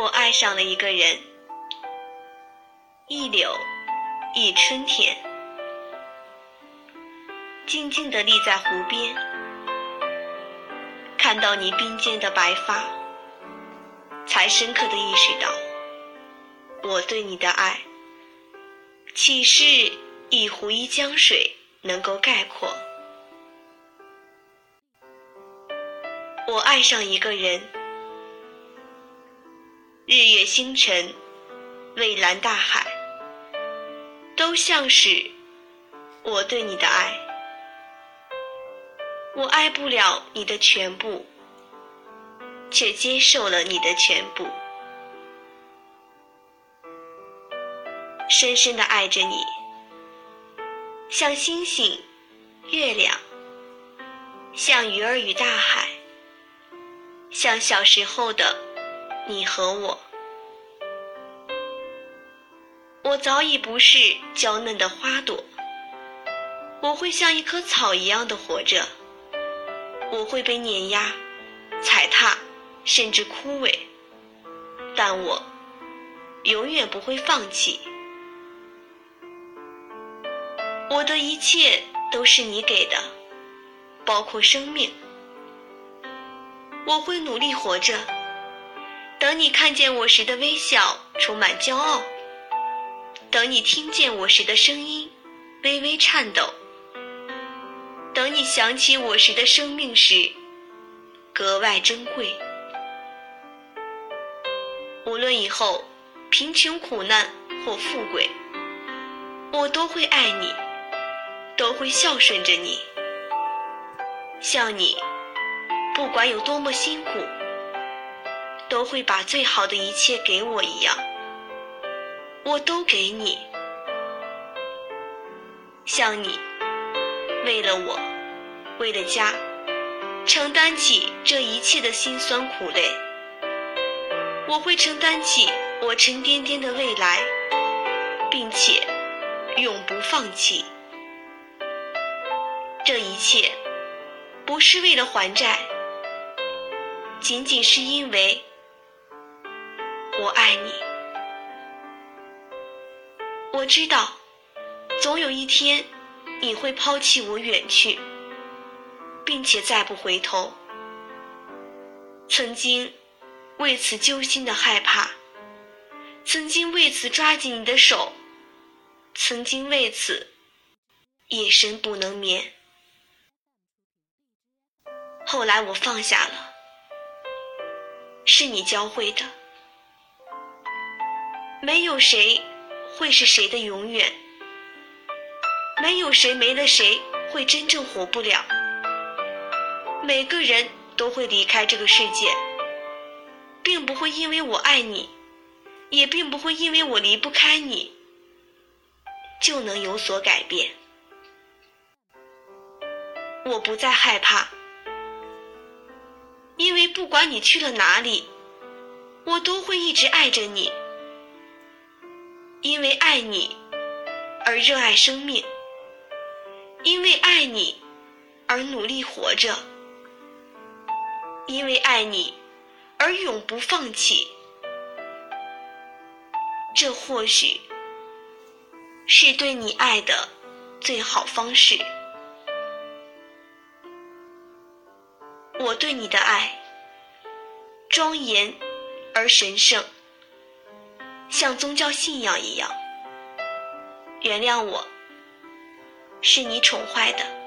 我爱上了一个人，一柳，一春天，静静地立在湖边，看到你鬓间的白发，才深刻地意识到，我对你的爱，岂是一湖一江水能够概括？我爱上一个人。日月星辰，蔚蓝大海，都像是我对你的爱。我爱不了你的全部，却接受了你的全部。深深的爱着你，像星星、月亮，像鱼儿与大海，像小时候的。你和我，我早已不是娇嫩的花朵，我会像一棵草一样的活着，我会被碾压、踩踏，甚至枯萎，但我永远不会放弃。我的一切都是你给的，包括生命，我会努力活着。等你看见我时的微笑充满骄傲，等你听见我时的声音微微颤抖，等你想起我时的生命时格外珍贵。无论以后贫穷苦难或富贵，我都会爱你，都会孝顺着你，像你，不管有多么辛苦。都会把最好的一切给我一样，我都给你。像你，为了我，为了家，承担起这一切的辛酸苦累。我会承担起我沉甸甸的未来，并且永不放弃。这一切不是为了还债，仅仅是因为。我爱你，我知道，总有一天你会抛弃我远去，并且再不回头。曾经为此揪心的害怕，曾经为此抓紧你的手，曾经为此夜深不能眠。后来我放下了，是你教会的。没有谁会是谁的永远，没有谁没了谁会真正活不了。每个人都会离开这个世界，并不会因为我爱你，也并不会因为我离不开你，就能有所改变。我不再害怕，因为不管你去了哪里，我都会一直爱着你。因为爱你而热爱生命，因为爱你而努力活着，因为爱你而永不放弃。这或许是对你爱的最好方式。我对你的爱庄严而神圣。像宗教信仰一样，原谅我，是你宠坏的。